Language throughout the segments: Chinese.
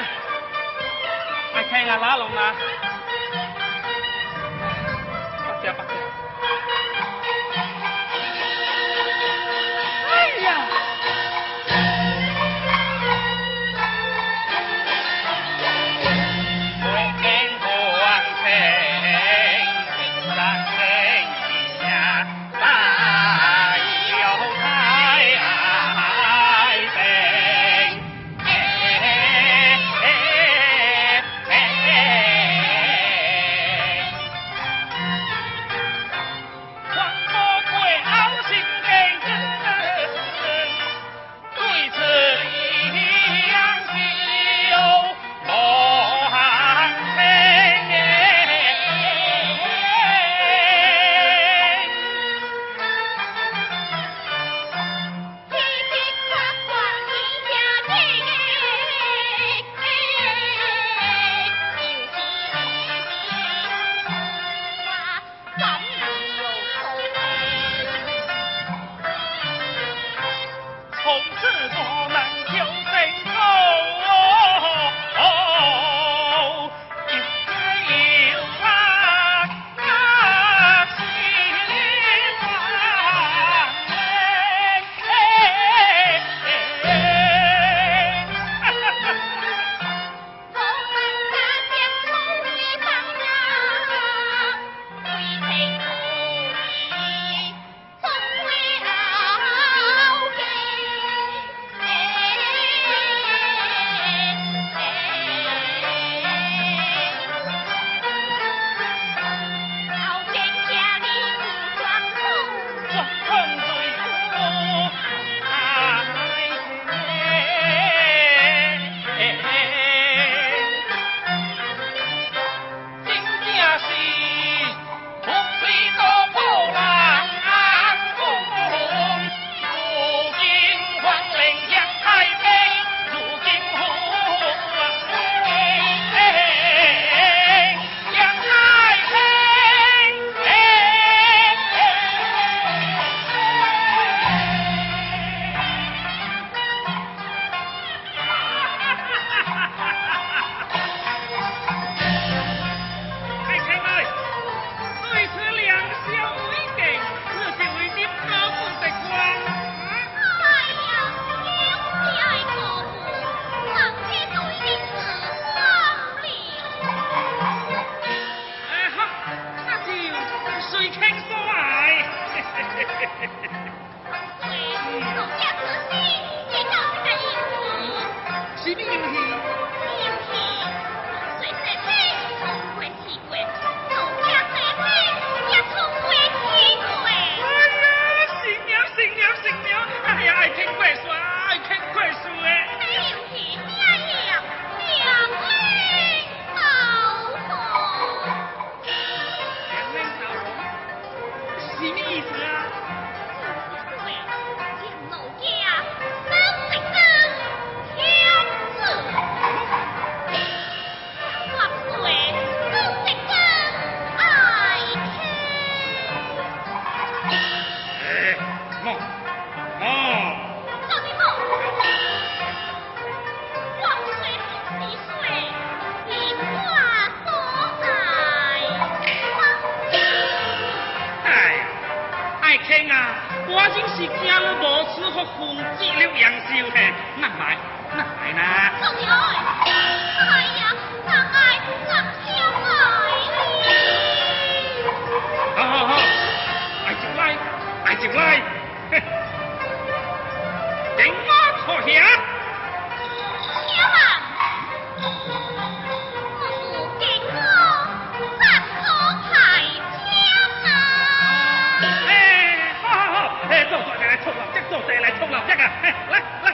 来看一下拉拢啊轻啊，我真是惊了无处福分，折了杨秀嘿，那来那卖啦！状元，太阳，咱爱咱相爱！好好好，爱情来，爱情来，嘿，等我出现。到谁来冲老将啊？来来。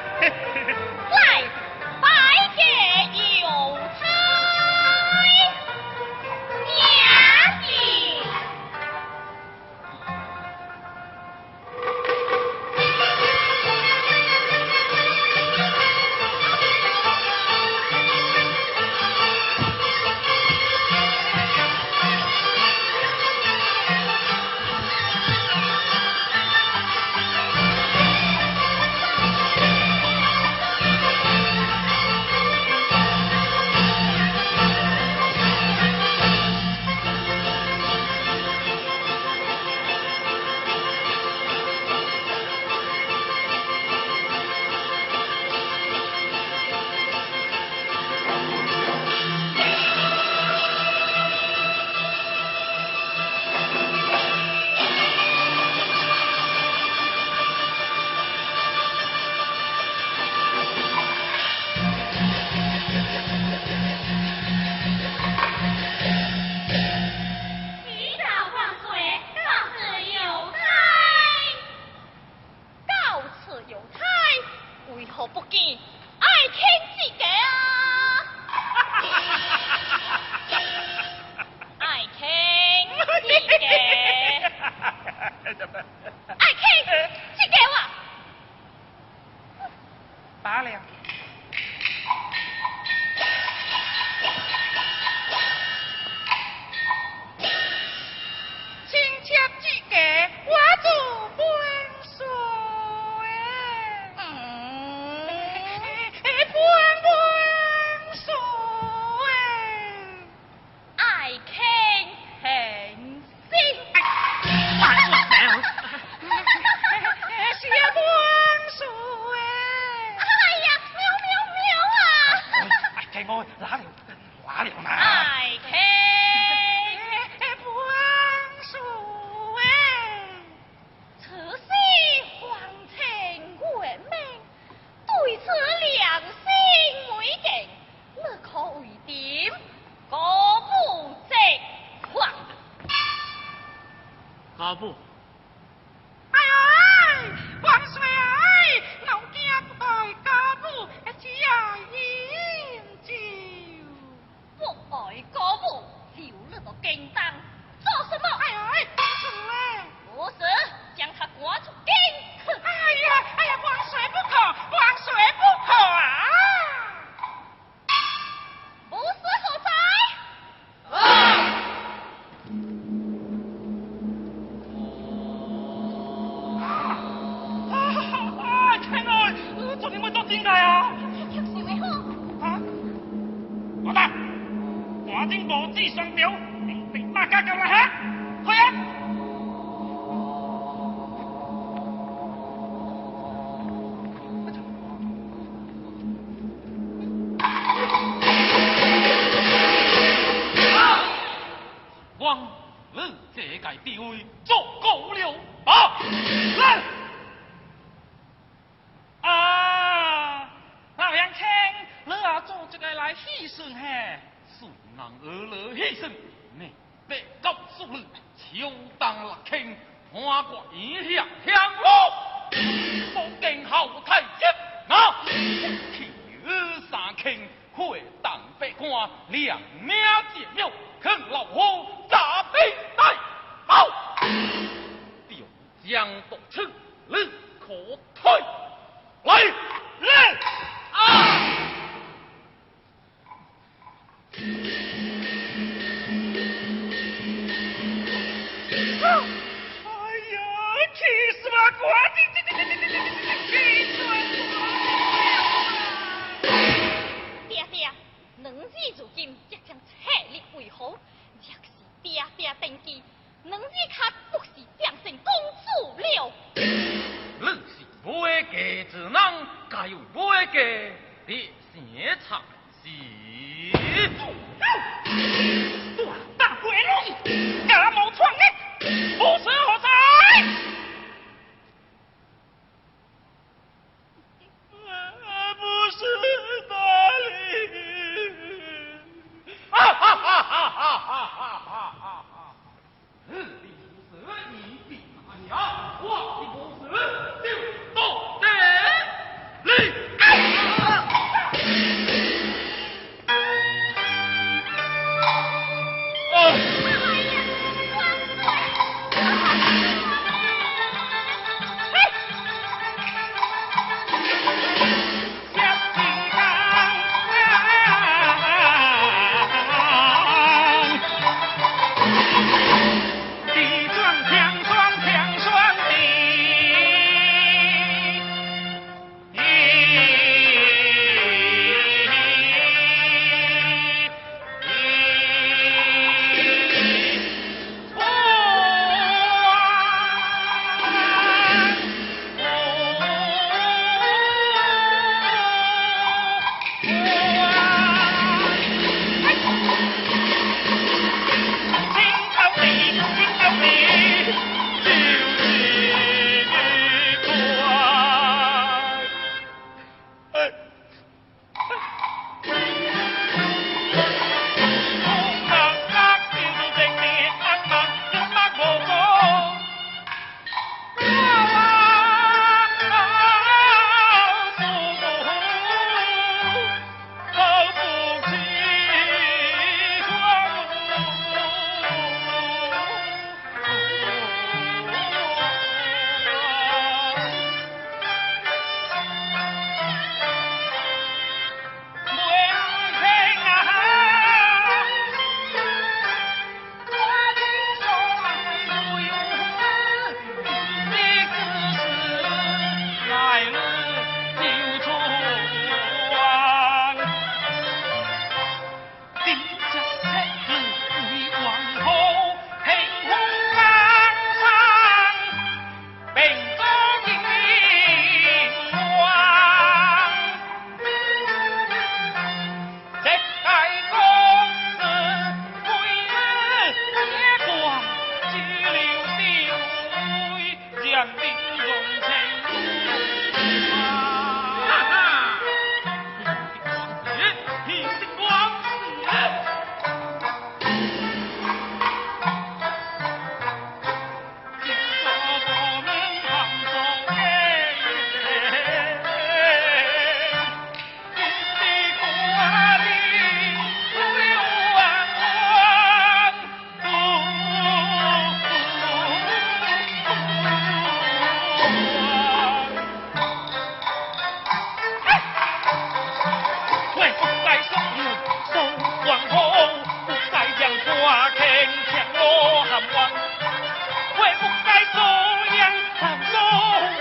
你这个地位足够了啊？来，啊，老杨青，你也做这个来牺牲嘿？顺人而乐牺牲，你别告诉你，秋当六庆，花果一下香炉，不敬好太监，啊，天二三庆，会当被官两秒见庙。看老黄扎兵带好，调江独清，你可退来来。将兵。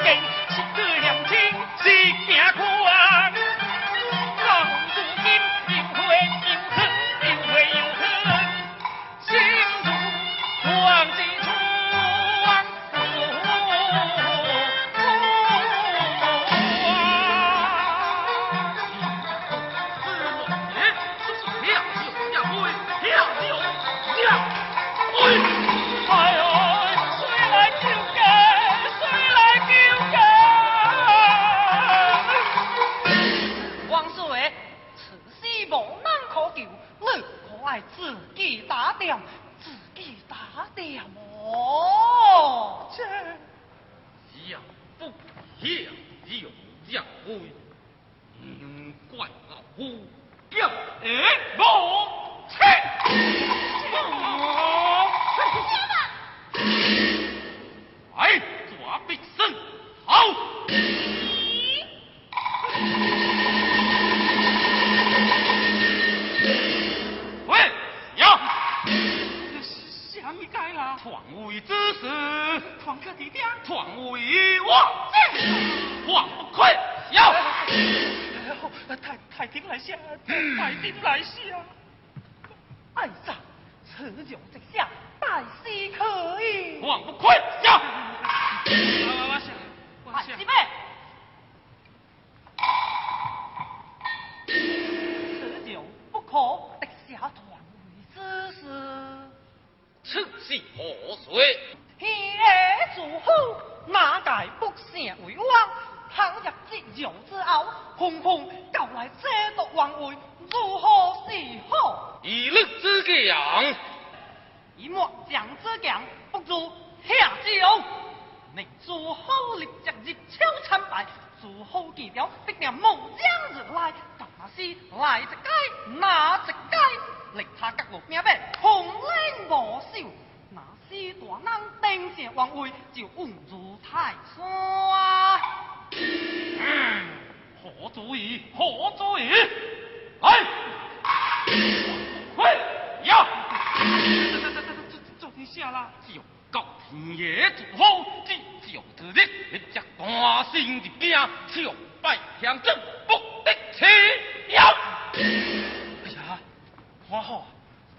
给你说有驾无夜祝好，只叫自己人家关心的兵，上拜乡镇不得吃药。哎呀，皇后，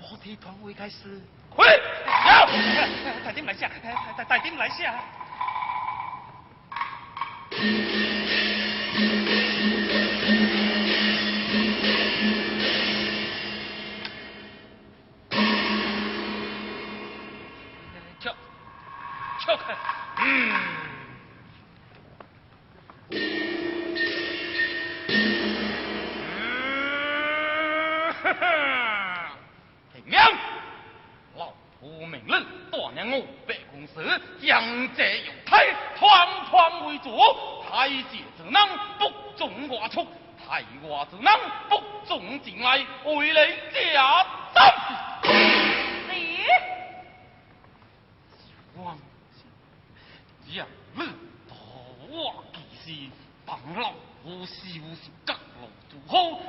我替团委开始。快，好，带兵来下，带带兵来下。哈！平娘，老夫命人大娘我白公子将这玉台，团团为主，太监之能不中寡出，太寡之能不中进来，为你家担。你，王心，养日大王既是帮老夫修行，降龙诸侯。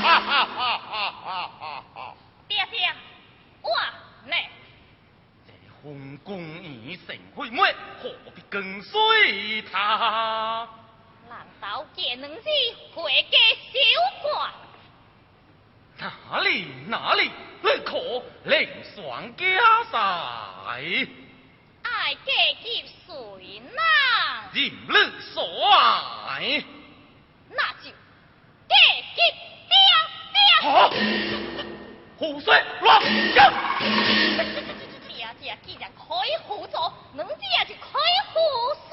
哈哈哈哈哈！爹爹，我呢？这红公已成会妹，何必跟随他？难道这两日回家小寡？哪里哪里，你可另选家财。爱嫁给谁呢，任你所爱。那就嫁给。对呀对呀，好，互说，既然可以合作，两家就可以互说。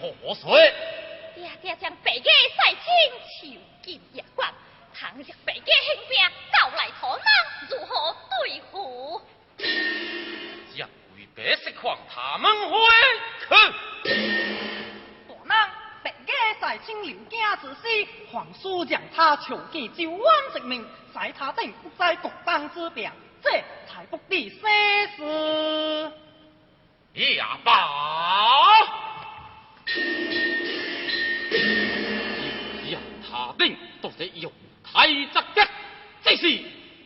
何说？爹爹将白家世亲囚禁入关，倘若白家兄弟到来，逃难如何对付？一为白石狂，他们会去。何人？白家世亲留家子嗣，皇叔将他囚见就剜一面。在他等不在独当之兵，这才不致三事。也罢。要他兵，都是用太直的，这是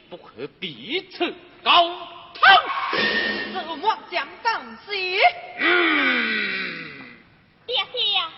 不可彼次高汤。这我讲的嗯。爹爹。